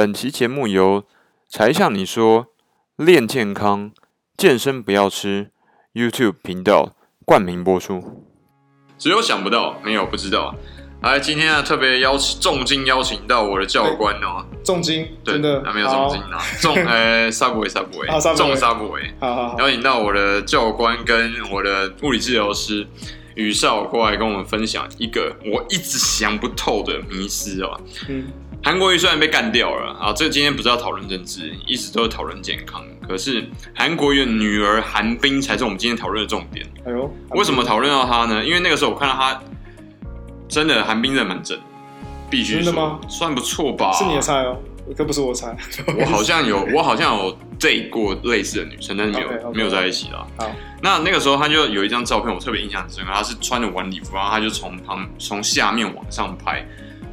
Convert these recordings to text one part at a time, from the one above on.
本期节目由柴 Sean 你说练健康、健身不要吃 YouTube 频道冠名播出。只有想不到，没有不知道。来，今天啊，特别邀请重金邀请到我的教官哦，重金，对真的还没有重金 啊，重呃沙布韦沙布韦，重沙布韦，好好好，邀请到我的教官跟我的物理治疗师宇少过来跟我们分享一个我一直想不透的迷思哦。嗯。韩国瑜虽然被干掉了啊，这个今天不是要讨论政治，一直都是讨论健康。可是韩国瑜的女儿韩冰才是我们今天讨论的重点。哎呦，为什么讨论到她呢？因为那个时候我看到她，真的韩冰真的蛮正，必须，真的吗？算不错吧？是你的菜哦，可不是我菜。我好像有，我好像有 date 过类似的女生，但是没有 okay, okay, 没有在一起啦。好，那那个时候她就有一张照片，我特别印象深刻。她是穿着晚礼服，然后她就从旁从下面往上拍。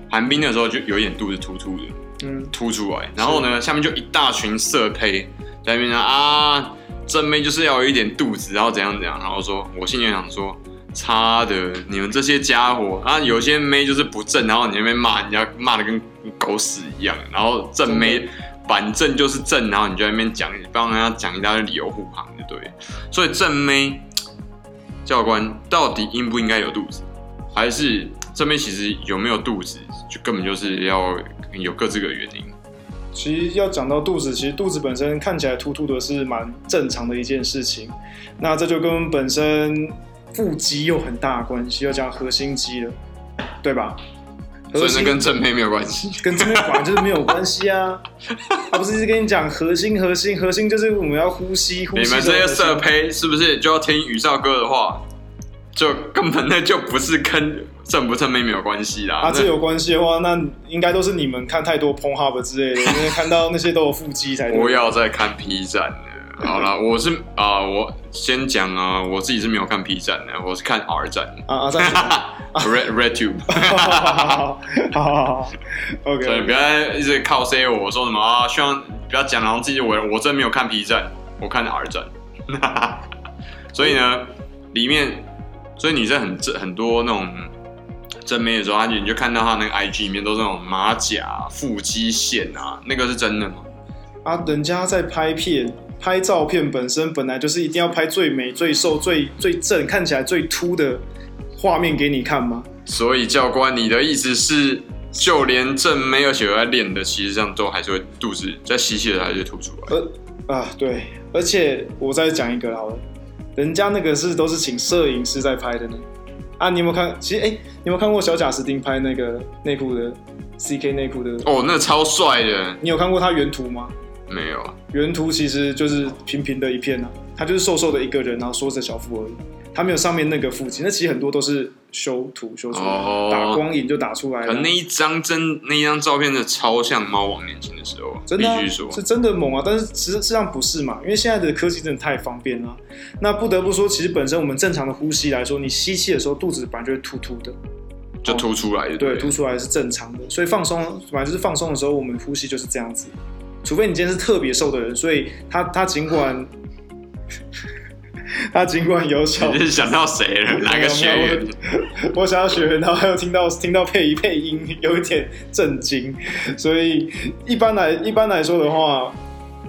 韩冰的时候就有一点肚子突突的，嗯，凸出来，然后呢，下面就一大群色胚在那边讲啊，正妹就是要有一点肚子，然后怎样怎样，然后说，我心里想说，差的，你们这些家伙啊，有些妹就是不正，然后你那边骂人家骂的跟狗屎一样，然后正妹反正就是正，然后你就在那边讲，帮人家讲一大堆理由护航就，对，所以正妹教官到底应不应该有肚子，还是正妹其实有没有肚子？就根本就是要有各自的原因。其实要讲到肚子，其实肚子本身看起来凸凸的，是蛮正常的一件事情。那这就跟本身腹肌有很大的关系，要讲核心肌了，对吧？所以那跟正妹没有关系，跟正妹本来就是没有关系啊。他不是一直跟你讲核心，核心，核心就是我们要呼吸，呼吸。你们这些色胚是不是就要听宇少哥的话？就根本那就不是跟正不正妹没有关系啦。啊，这有关系的话，那应该都是你们看太多 Pornhub 之类的，因为看到那些都有腹肌才。不要再看 P 站了。好了，我是啊、呃，我先讲啊，我自己是没有看 P 站的，我是看 R 站。啊啊，Red Red Tube。好好好，OK。不要一直靠 say 我，我说什么啊？希望不要讲，然后自己我我真没有看 P 站，我看 R 站。所以呢，里面。所以你在很正很多那种正妹的时候，你就看到他那个 IG 里面都是那种马甲、腹肌线啊，那个是真的吗？啊，人家在拍片、拍照片本身本来就是一定要拍最美、最瘦、最最正、看起来最凸的画面给你看吗？所以教官，你的意思是，就连正没有写在练的，其实上都还是会肚子在吸气的还是凸出来。呃啊，对，而且我再讲一个好了。人家那个是都是请摄影师在拍的呢，啊，你有没有看？其实，哎、欸，你有没有看过小贾斯汀拍那个内裤的 CK 内裤的？哦，那个超帅的。你有看过他原图吗？没有啊。原图其实就是平平的一片啊，他就是瘦瘦的一个人，然后缩着小腹而已。他没有上面那个腹肌，那其实很多都是修图修出来，oh, 打光影就打出来了。可那一张真，那一张照片的超像猫王年轻的时候，真的、啊、是真的猛啊！但是实实际上不是嘛，因为现在的科技真的太方便了。那不得不说，其实本身我们正常的呼吸来说，你吸气的时候肚子本来就会突突的，就凸出来的。对，凸出来是正常的。所以放松，反正就是放松的时候，我们呼吸就是这样子。除非你今天是特别瘦的人，所以他他尽管。他尽管有小，你是想到谁了？哪个学员？我 想到学员，然后还有听到听到配配音，有一点震惊。所以一般来一般来说的话，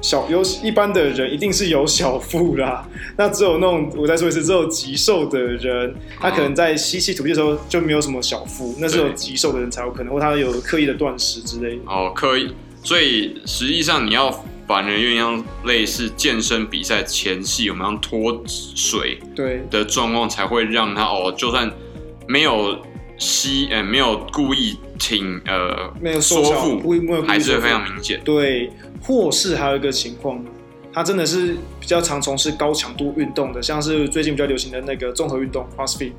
小有一般的人一定是有小腹啦。那只有那种我再说一次，只有极瘦的人，他可能在吸气吐气的时候就没有什么小腹，那是有极瘦的人才有可能，或他有刻意的断食之类的。哦，刻意。所以实际上你要。反而有点像类似健身比赛前戏，有没有脱水对的状况，才会让他哦，就算没有吸，呃，没有故意挺，呃，没有缩腹，还是非常明显。对，或是还有一个情况，他真的是比较常从事高强度运动的，像是最近比较流行的那个综合运动 CrossFit，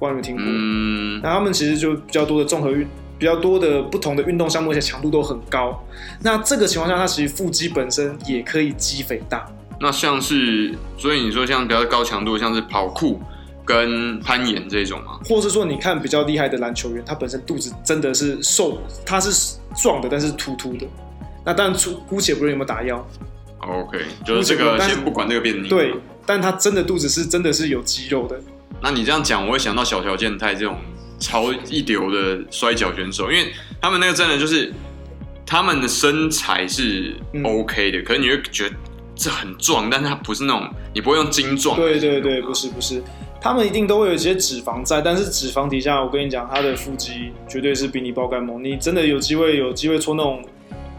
不知道有没有听过？嗯，那他们其实就比较多的综合运。比较多的不同的运动项目，而且强度都很高。那这个情况下，它其实腹肌本身也可以肌肥大。那像是，所以你说像比较高强度，像是跑酷跟攀岩这种吗？或是说，你看比较厉害的篮球员，他本身肚子真的是瘦，他是壮的，但是凸凸的。那当然，姑且不论有没有打药。OK，就是这个先不管这个变异。对，但他真的肚子是真的是有肌肉的。那你这样讲，我会想到小条健太这种。超一流的摔跤选手，因为他们那个真的就是，他们的身材是 OK 的，嗯、可是你会觉得这很壮，但是他不是那种你不会用精壮。对对对，不是不是，他们一定都会有一些脂肪在，但是脂肪底下，我跟你讲，他的腹肌绝对是比你爆肝猛。你真的有机会有机会戳那种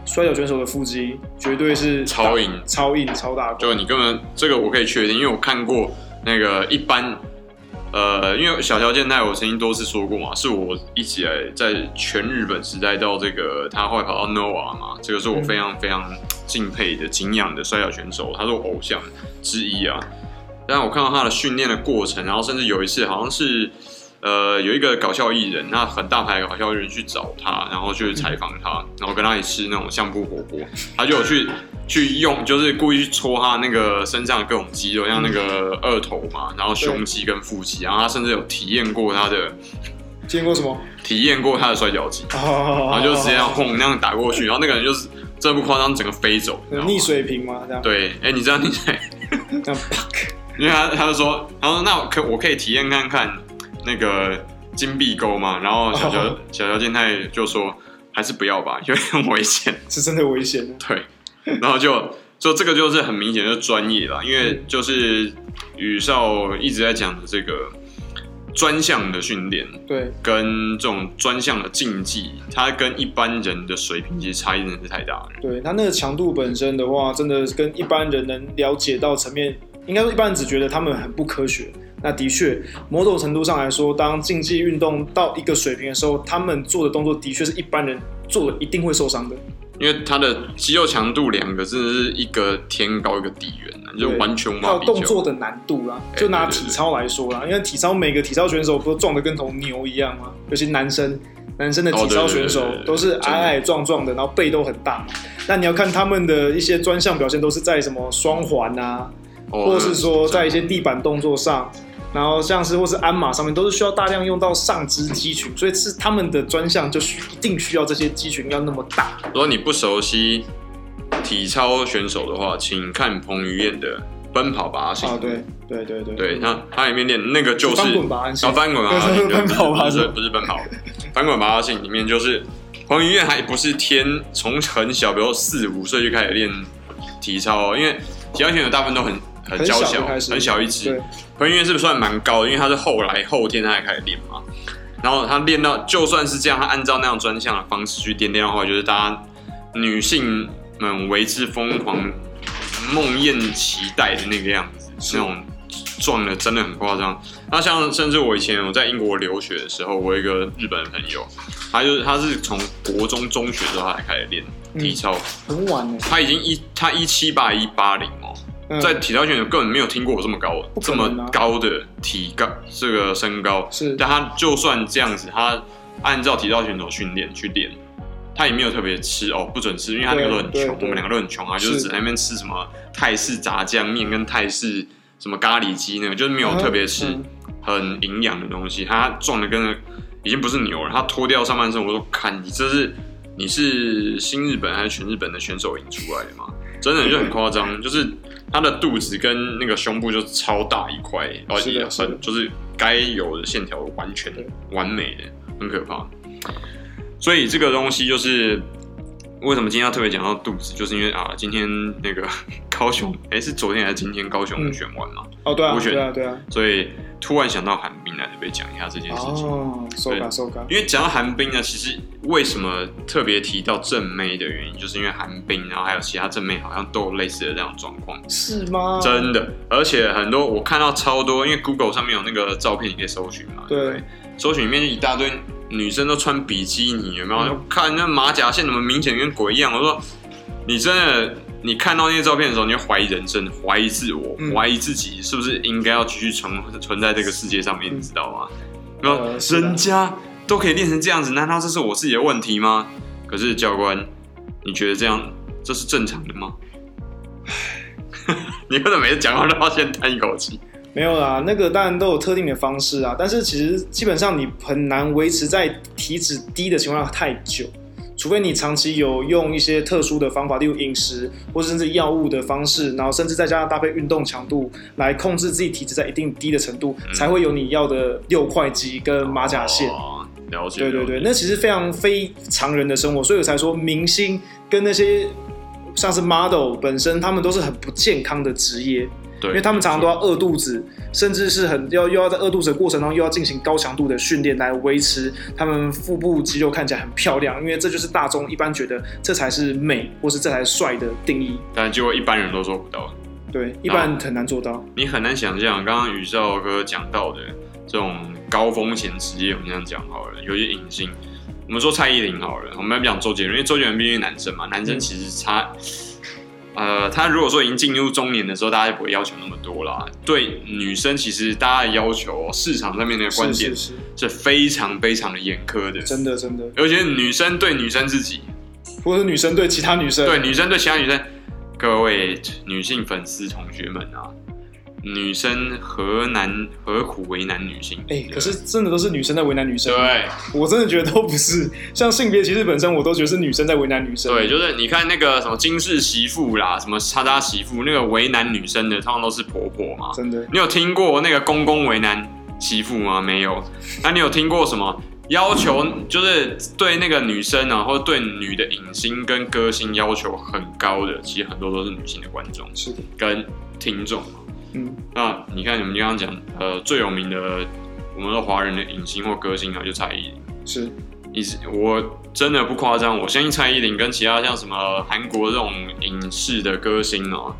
摔跤选手的腹肌，绝对是超硬、超硬、超大。就你根本这个我可以确定，因为我看过那个一般。呃，因为小乔健太，我曾经多次说过嘛，是我一起来在全日本时代到这个他后来跑到 Noah 嘛，这个是我非常非常敬佩的、敬仰的摔角选手，他是我偶像之一啊。但我看到他的训练的过程，然后甚至有一次好像是。呃，有一个搞笑艺人，那很大牌的搞笑艺人去找他，然后去采访他，然后跟他一起吃那种相扑火锅，他就有去去用，就是故意去戳他那个身上的各种肌肉，像那个二头嘛，然后胸肌跟腹肌，然后他甚至有体验过他的，体验过什么？体验过他的摔跤机，然后就直接要轰那样打过去，然后那个人就是真不夸张，整个飞走，逆水平吗？这样？对，哎，你知道逆水？这样啪，因为他他就说，他说那我可我可以体验看看。那个金币钩嘛，然后小乔、oh. 小乔健太就说还是不要吧，因为很危险，是真的危险。对，然后就就这个就是很明显的专业了，因为就是宇少一直在讲的这个专项的训练，对，跟这种专项的竞技，它跟一般人的水平其实差异真的是太大了。对，它那个强度本身的话，真的跟一般人能了解到层面，应该说一般人只觉得他们很不科学。那的确，某种程度上来说，当竞技运动到一个水平的时候，他们做的动作的确是一般人做的一定会受伤的。因为他的肌肉强度两个真的是一个天高一个地远，就完全无法比较。还有动作的难度啦，就拿体操来说啦，因为体操每个体操选手不都壮得跟头牛一样吗？尤其男生，男生的体操选手都是矮矮壮壮的，然后背都很大。那你要看他们的一些专项表现，都是在什么双环啊，或者是说在一些地板动作上。然后像是或是鞍马上面都是需要大量用到上肢肌群，所以是他们的专项就需一定需要这些肌群要那么大。如果你不熟悉体操选手的话，请看彭于晏的《奔跑吧阿信》。啊，对对对对，对他他里面练那个就是翻滚吧阿信，翻滚吧阿信，奔跑吧不是不是奔跑，翻滚吧阿信里面就是彭于晏还不是天从很小，比如四五岁就开始练体操，因为体操选手大部分都很。很娇小，很小一只。彭于晏是不是算蛮高的？因为他是后来后天他才开始练嘛。然后他练到，就算是这样，他按照那样专项的方式去练练的话，就是大家女性们为之疯狂、梦魇期待的那个样子，那种壮的真的很夸张。那像甚至我以前我在英国留学的时候，我有一个日本的朋友，他就是他是从国中中学的时候他才开始练体操，很晚呢。他已经一他一七八一八零哦。在体操选手根本没有听过我这么高，啊、这么高的体高这个身高，是，但他就算这样子，他按照体操选手训练去练，他也没有特别吃哦，不准吃，因为他那个都很穷，我们两个都很穷啊，就是只在那边吃什么泰式炸酱面跟泰式什么咖喱鸡那个，就是没有特别吃很营养的东西，他壮的跟已经不是牛了，他脱掉上半身，我说看你这是你是新日本还是全日本的选手赢出来的吗？真的就很夸张，就是他的肚子跟那个胸部就超大一块，而且很就是该有的线条完全完美的，很可怕。所以这个东西就是为什么今天要特别讲到肚子，就是因为啊，今天那个高雄，哎，是昨天还是今天高雄选完嘛？哦，对啊，对啊，对啊，所以。突然想到寒冰来，特别讲一下这件事情。哦，收感收感。因为讲到寒冰呢，其实为什么特别提到正妹的原因，就是因为寒冰，然后还有其他正妹，好像都有类似的这样状况。是吗？真的，而且很多我看到超多，因为 Google 上面有那个照片，你可以搜寻嘛。对，对。搜寻里面一大堆女生都穿比基尼，有没有？嗯、看那马甲线怎么明显跟鬼一样？我说，你真的。你看到那些照片的时候，你会怀疑人生，怀疑自我，怀疑自己是不是应该要继续存存在这个世界上面，你知道吗？然后人家都可以练成这样子，难道这是我自己的问题吗？可是教官，你觉得这样这是正常的吗？你为什么每次讲话都要先叹一口气？没有啦，那个当然都有特定的方式啊，但是其实基本上你很难维持在体脂低的情况下太久。除非你长期有用一些特殊的方法，例如饮食或者甚至药物的方式，然后甚至再加上搭配运动强度来控制自己体脂在一定低的程度，嗯、才会有你要的六块肌跟马甲线。哦、了解。对对对，那其实非常非常人的生活，所以我才说明星跟那些像是 model 本身，他们都是很不健康的职业。对，因为他们常常都要饿肚子，甚至是很要又要在饿肚子的过程当中又要进行高强度的训练来维持他们腹部肌肉看起来很漂亮，因为这就是大众一般觉得这才是美或是这才是帅的定义。但结果一般人都做不到，对，一般人很难做到。你很难想象刚刚宇少哥讲到的这种高风险职业，我们这样讲好了，有些影星，我们说蔡依林好了，我们要不讲周杰伦，因为周杰伦毕竟是男生嘛，男生其实差。嗯呃，他如果说已经进入中年的时候，大家就不会要求那么多啦。对女生，其实大家的要求，市场上面的观点是非常非常的严苛的。真的，真的。尤其是女生对女生自己，或者女生对其他女生，对女生对其他女生，各位女性粉丝同学们啊。女生何难何苦为难女性？哎、欸，可是真的都是女生在为难女生。对，我真的觉得都不是。像性别歧视本身，我都觉得是女生在为难女生。对，就是你看那个什么金氏媳妇啦，什么叉叉媳妇，那个为难女生的，通常都是婆婆嘛。真的，你有听过那个公公为难媳妇吗？没有。那你有听过什么要求，就是对那个女生啊，或者对女的影星跟歌星要求很高的？其实很多都是女性的观众，是的，跟听众。嗯，那你看你们刚刚讲，呃，最有名的我们的华人的影星或歌星啊，就蔡依林。是，意思我真的不夸张，我相信蔡依林跟其他像什么韩国这种影视的歌星哦、啊，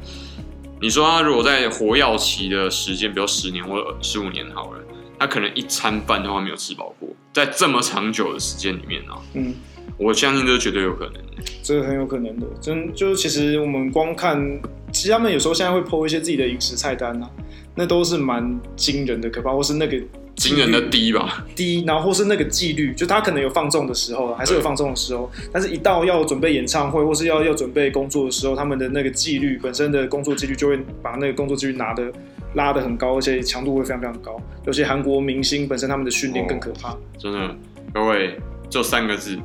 你说他如果在活跃期的时间，比如十年或十五年好了，他可能一餐饭都还没有吃饱过，在这么长久的时间里面啊，嗯，我相信这是绝对有可能的，这个很有可能的，真就其实我们光看。其实他们有时候现在会 po 一些自己的饮食菜单啊，那都是蛮惊人的，可怕，或是那个惊人的低吧，低，然后或是那个纪律，就他可能有放纵的时候，还是有放纵的时候，但是一到要准备演唱会或是要要准备工作的时候，他们的那个纪律本身的工作纪律就会把那个工作纪律拿的拉的很高，而且强度会非常非常高。有些韩国明星本身他们的训练更可怕，哦，真的，各位，就三个字，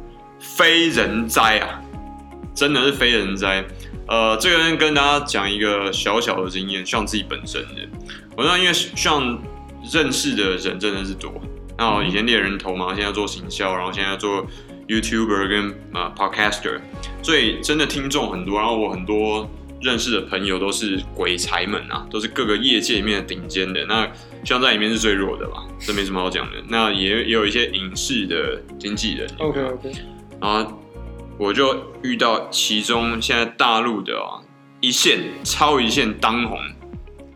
非人哉啊，真的是非人哉。呃，这个跟大家讲一个小小的经验，像自己本身的。我知道，因为像认识的人真的是多。那以前猎人头嘛，现在做行销，然后现在做 YouTuber 跟呃 Podcaster，所以真的听众很多。然后我很多认识的朋友都是鬼才们啊，都是各个业界里面的顶尖的。那像在里面是最弱的吧，这没什么好讲的。那也也有一些影视的经纪人。OK OK。啊。我就遇到其中现在大陆的啊一线超一线当红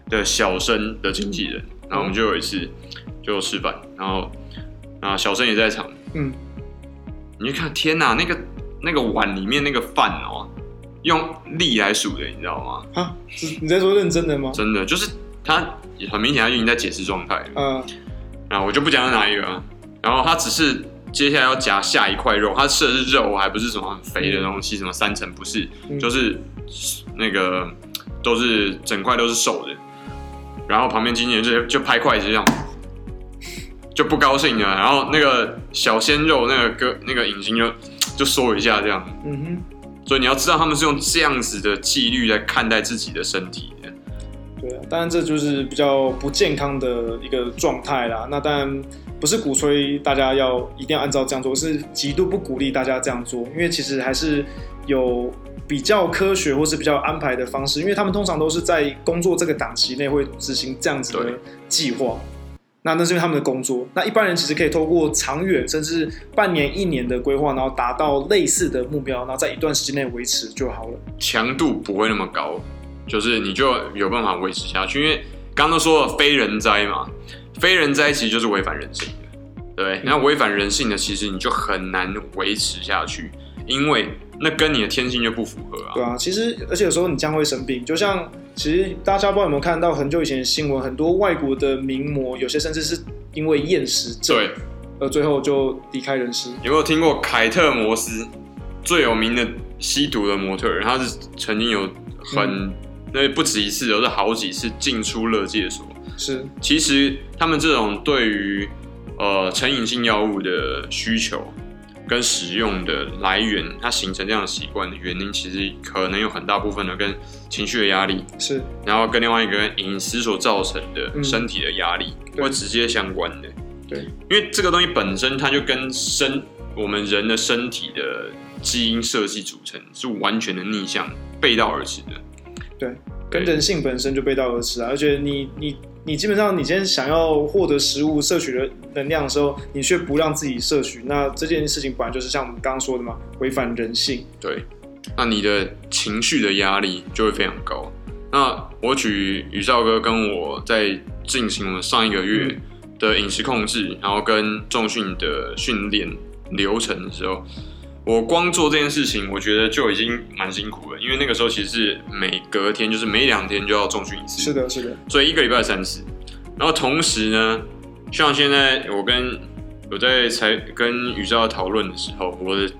的小生的经纪人，然后我们就有一次就吃饭，然后啊小生也在场，嗯，你就看天哪，那个那个碗里面那个饭哦，用力来数的，你知道吗？啊，你在说认真的吗？真的，就是他很明显他已经在解释状态，嗯，然后我就不讲是哪一个，然后他只是。接下来要夹下一块肉，它吃的是肉，还不是什么很肥的东西，什么三层不是，就是那个都是整块都是瘦的。然后旁边经纪人就就拍筷子这样，就不高兴了。然后那个小鲜肉那个哥那个影星就就说一下这样，嗯哼。所以你要知道他们是用这样子的纪律来看待自己的身体的。对啊，当然这就是比较不健康的一个状态啦。那当然。不是鼓吹大家要一定要按照这样做，是极度不鼓励大家这样做，因为其实还是有比较科学或是比较安排的方式，因为他们通常都是在工作这个档期内会执行这样子的计划，那那是因为他们的工作。那一般人其实可以透过长远甚至半年、一年的规划，然后达到类似的目标，然后在一段时间内维持就好了。强度不会那么高，就是你就有办法维持下去，因为刚刚都说了非人哉嘛。非人哉其实就是违反人性的，对，那违反人性的，其实你就很难维持下去，因为那跟你的天性就不符合啊。对啊，其实而且有时候你将会生病，就像其实大家不知道有没有看到很久以前的新闻，很多外国的名模，有些甚至是因为厌食症，对，而最后就离开人世。有没有听过凯特摩斯最有名的吸毒的模特儿？他是曾经有很那、嗯、不止一次，而是好几次进出乐戒所。是，其实他们这种对于呃成瘾性药物的需求跟使用的来源，它形成这样的习惯的原因，其实可能有很大部分的跟情绪的压力是，然后跟另外一个饮食所造成的身体的压力会直接相关的。对，因为这个东西本身它就跟身我们人的身体的基因设计组成是完全的逆向，背道而驰的。对，跟人性本身就背道而驰啊！而且你你你基本上你今天想要获得食物摄取的能量的时候，你却不让自己摄取，那这件事情本来就是像我们刚刚说的嘛，违反人性。对，那你的情绪的压力就会非常高。那我举宇兆哥跟我在进行了上一个月的饮食控制，然后跟重训的训练流程的时候。我光做这件事情，我觉得就已经蛮辛苦了，因为那个时候其实是每隔天，就是每两天就要重训一次。是的，是的。所以一个礼拜三次。然后同时呢，像现在我跟我在才跟宇宙讨论的时候，我的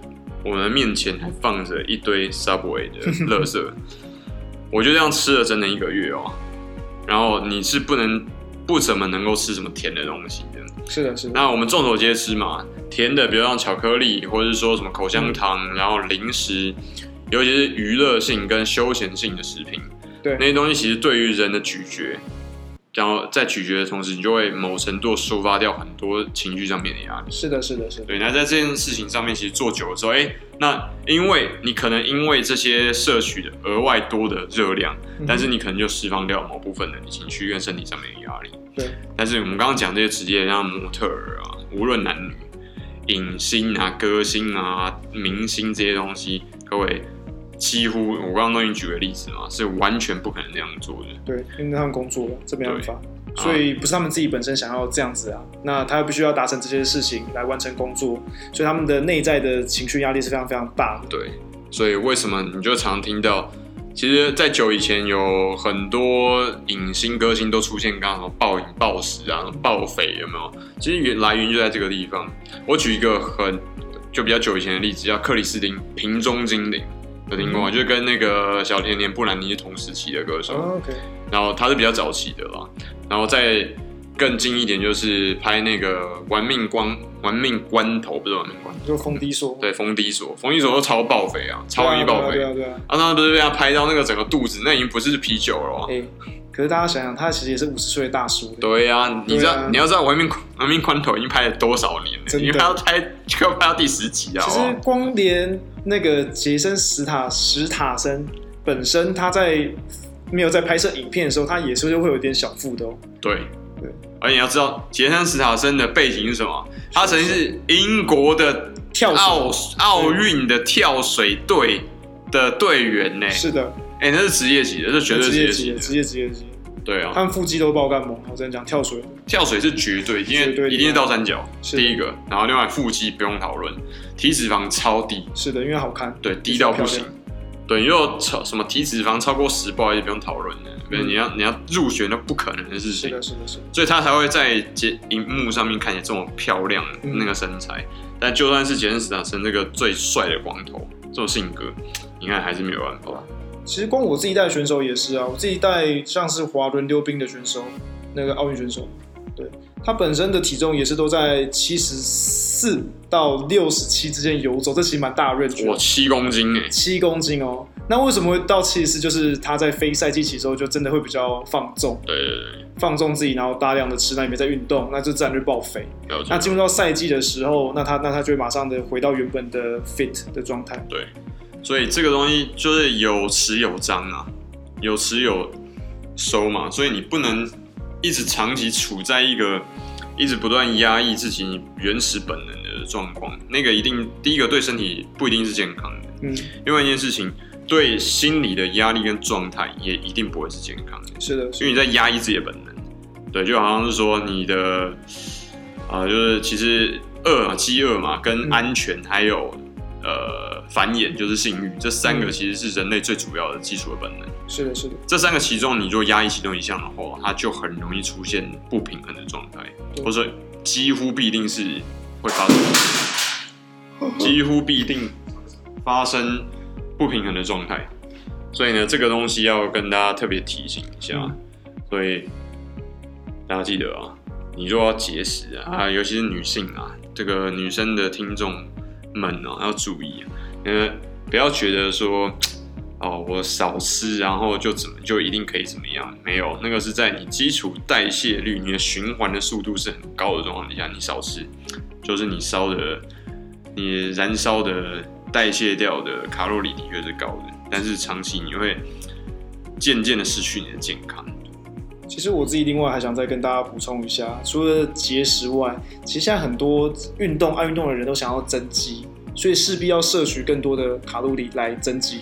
我们面前还放着一堆 Subway 的 垃圾。我就这样吃了整整一个月哦。然后你是不能不怎么能够吃什么甜的东西的。是的，是的。那我们众所皆知嘛。甜的，比如像巧克力，或者是说什么口香糖，嗯、然后零食，尤其是娱乐性跟休闲性的食品，对那些东西，其实对于人的咀嚼，然后在咀嚼的同时，你就会某程度抒发掉很多情绪上面的压力。是的，是的，是的。对，那在这件事情上面，其实做久了之后，哎，那因为你可能因为这些摄取的额外多的热量，嗯、但是你可能就释放掉某部分的你情绪跟身体上面的压力。对。但是我们刚刚讲这些职业，像模特儿啊，无论男女。影星啊、歌星啊、明星这些东西，各位几乎我刚刚都已经举个例子嘛，是完全不可能那样做的。对，因为他们工作了，这没办法，所以不是他们自己本身想要这样子啊，那他必须要达成这些事情来完成工作，所以他们的内在的情绪压力是非常非常大的。对，所以为什么你就常听到？其实，在久以前，有很多影星、歌星都出现，刚刚暴饮暴食啊、暴肥，有没有？其实原来源就在这个地方。我举一个很就比较久以前的例子，叫克里斯汀瓶中精灵，有听过吗？嗯、就是跟那个小甜甜布兰妮是同时期的歌手。哦、OK，然后他是比较早期的啦，然后再更近一点，就是拍那个《玩命关玩命关头》，不是《玩命关头》。就冯迪索，对，冯迪索，冯迪索都超爆肥啊，超容易爆肥。对啊，对啊。啊，他不是被他拍到那个整个肚子，那已经不是啤酒了。哎，可是大家想想，他其实也是五十岁的大叔。对啊，你知道你要知道《玩命玩命关头》已经拍了多少年了？因为他要拍就要拍到第十集啊。其实光连那个杰森·史塔史塔森本身，他在没有在拍摄影片的时候，他也是会有点小腹的哦。对对，而且你要知道，杰森·史塔森的背景是什么？他曾经是英国的。跳奥奥运的跳水队的队员呢？是的，哎、欸，那是职业级的，这是绝对职业级的，职业职业级。对啊，他们腹肌都爆干猛。我跟你讲，跳水，跳水是绝对，因为一定是倒三角，第一个。然后另外腹肌不用讨论，体脂肪超低。是的，因为好看。对，低到不行。对，如果超什么体脂肪超过十，不好意思，不用讨论的。嗯、你要你要入选，那不可能的事情。是的，是的，是的。所以他才会在节荧幕上面看起来这么漂亮，嗯、那个身材。但就算是杰森·斯坦森这个最帅的光头，这种性格，你看还是没有办法。其实光我自己带选手也是啊，我自己带像是滑轮溜冰的选手，那个奥运选手，对，他本身的体重也是都在七十四到六十七之间游走，这其实蛮大的 range。我七公斤哎，七公斤哦。那为什么会到七十四？就是他在非赛季期的时候就真的会比较放纵，对对对，放纵自己，然后大量的吃，那也没在运动，那就自然就爆肥。那进入到赛季的时候，那他那他就会马上的回到原本的 fit 的状态。对，所以这个东西就是有持有张啊，有持有收嘛，所以你不能一直长期处在一个一直不断压抑自己原始本能的状况，那个一定第一个对身体不一定是健康的，嗯，另外一件事情。对心理的压力跟状态也一定不会是健康的。是的，因为你在压抑自己的本能。对，就好像是说你的，啊、呃，就是其实饿嘛，饥饿嘛，跟安全还有、嗯、呃繁衍，就是性欲，这三个其实是人类最主要的基础的本能。是的，是的。这三个其中，你若压抑其中一项的话，它就很容易出现不平衡的状态，或者说几乎必定是会发生，几乎必定发生。不平衡的状态，所以呢，这个东西要跟大家特别提醒一下。嗯、所以大家记得啊，你若要节食啊，啊，尤其是女性啊，这个女生的听众们哦，要注意，呃，不要觉得说 哦，我少吃，然后就怎么就一定可以怎么样？没有，那个是在你基础代谢率、你的循环的速度是很高的状况底下，你少吃，就是你烧的、你燃烧的、代谢掉的卡路里的确是高的，但是长期你会渐渐的失去你的健康。其实我自己另外还想再跟大家补充一下，除了节食外，其实现在很多运动爱运动的人都想要增肌，所以势必要摄取更多的卡路里来增肌。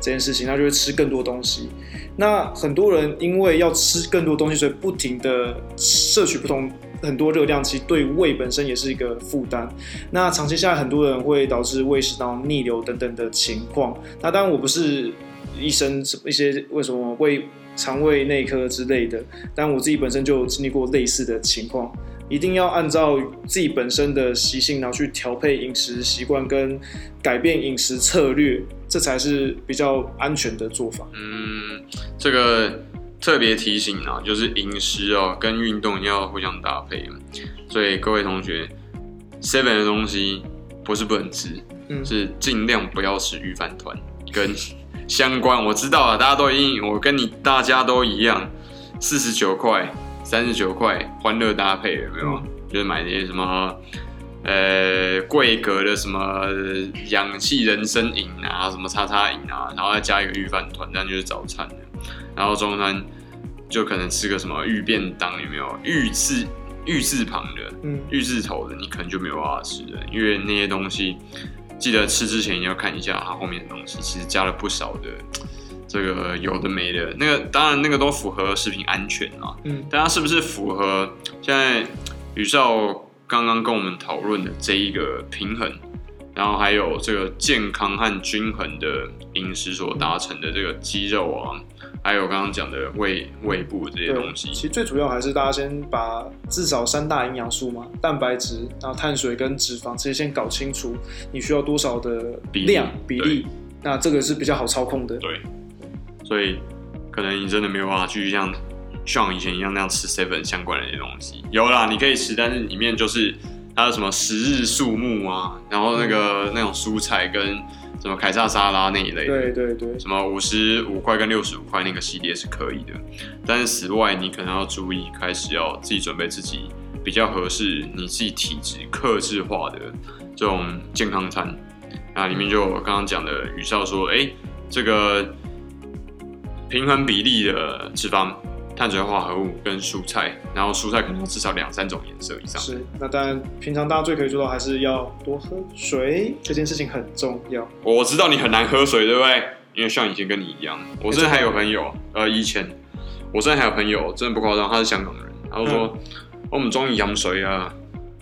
这件事情，那就会吃更多东西。那很多人因为要吃更多东西，所以不停的摄取不同很多热量，其实对胃本身也是一个负担。那长期下来，很多人会导致胃食道逆流等等的情况。那当然，我不是医生，一些为什么胃肠胃内科之类的，但我自己本身就有经历过类似的情况。一定要按照自己本身的习性，然后去调配饮食习惯跟改变饮食策略，这才是比较安全的做法。嗯，这个特别提醒啊，就是饮食哦跟运动要互相搭配。所以各位同学，seven 的东西不是不能吃，嗯、是尽量不要吃鱼饭团跟 相关。我知道啊，大家都一样，我跟你大家都一样，四十九块。三十九块，欢乐搭配有没有？嗯、就是买那些什么，呃，贵格的什么氧气人参饮啊，什么叉叉饮啊，然后再加一个御饭团，这样就是早餐的。然后中餐就可能吃个什么玉便当，有没有？玉字玉字旁的，嗯，御字头的，你可能就没有办法吃的，因为那些东西，记得吃之前你要看一下它后面的东西，其实加了不少的。这个有的没的，那个当然那个都符合食品安全啊，嗯，但它是不是符合现在宇少刚刚跟我们讨论的这一个平衡，然后还有这个健康和均衡的饮食所达成的这个肌肉啊，还有刚刚讲的胃胃部这些东西，其实最主要还是大家先把至少三大营养素嘛，蛋白质，然后碳水跟脂肪这些先搞清楚，你需要多少的量比例，那这个是比较好操控的，对。所以，可能你真的没有办法继续像像以前一样那样吃 seven 相关的一些东西。有啦，你可以吃，但是里面就是还有什么十日树木啊，然后那个、嗯、那种蔬菜跟什么凯撒沙拉那一类的。对对对。什么五十五块跟六十五块那个系列是可以的，但是此外你可能要注意，开始要自己准备自己比较合适你自己体质克制化的这种健康餐。那里面就我刚刚讲的宇少说，哎、欸，这个。平衡比例的脂肪、碳水化合物跟蔬菜，然后蔬菜可能至少两三种颜色以上。是，那当然，平常大家最可以做到还是要多喝水，这件事情很重要。我知道你很难喝水，对不对？因为像以前跟你一样，我真的还有朋友，呃，以前我真的还有朋友，真的不夸张，他是香港人，他就说、嗯、我们中意饮水啊，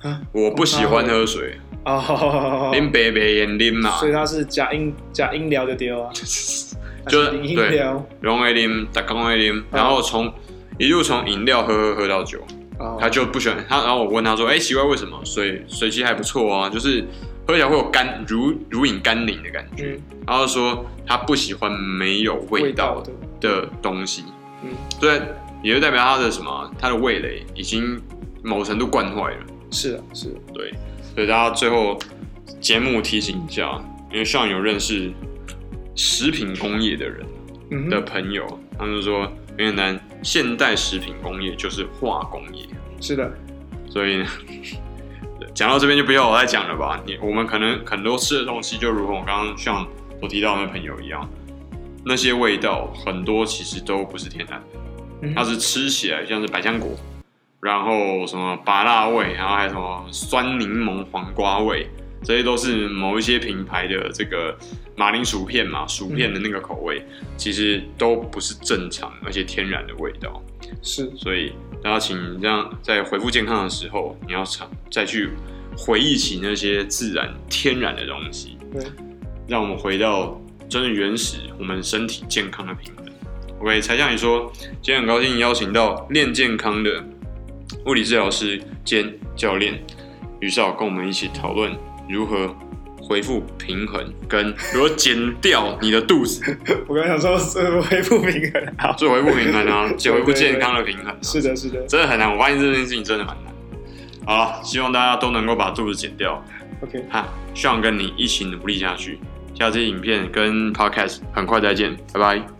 啊，我不喜欢喝水啊，饮白白嘛，所以他是假饮假饮料就对啊。就是对，融 A 零打工 A 零，然后从一路从饮料喝喝喝到酒，他就不喜欢他。然后我问他说：“哎，奇怪为什么？水水其实还不错啊，就是喝起来会有甘如如饮甘霖的感觉。”然后说他不喜欢没有味道的东西。嗯，对，也就代表他的什么？他的味蕾已经某程度惯坏了。是啊，是，对。所以大家最后节目提醒一下，因为上有认识。食品工业的人的朋友，嗯、他们就说很简单，现代食品工业就是化工业。是的，所以 讲到这边就不要我再讲了吧。你我们可能很多吃的东西，就如同我刚刚像我提到的那朋友一样，那些味道很多其实都不是天然的，嗯、它是吃起来像是百香果，然后什么芭辣味，然后还有什么酸柠檬黄瓜味。这些都是某一些品牌的这个马铃薯片嘛，薯片的那个口味，嗯、其实都不是正常而且天然的味道。是，所以大家请这样在恢复健康的时候，你要尝再去回忆起那些自然天然的东西，对，让我们回到真的原始，我们身体健康的平衡。OK，才像你说，今天很高兴邀请到练健康的物理治疗师兼教练于少，跟我们一起讨论。如何恢复平衡，跟 如何减掉你的肚子？我刚想说是恢复平衡，好，做恢复平衡啊，就恢复健康的平衡。是的，是的，真的很难。我发现这件事情真的蛮难。好了，希望大家都能够把肚子减掉。OK，哈，希望跟你一起努力下去。下期影片跟 Podcast 很快再见，拜拜。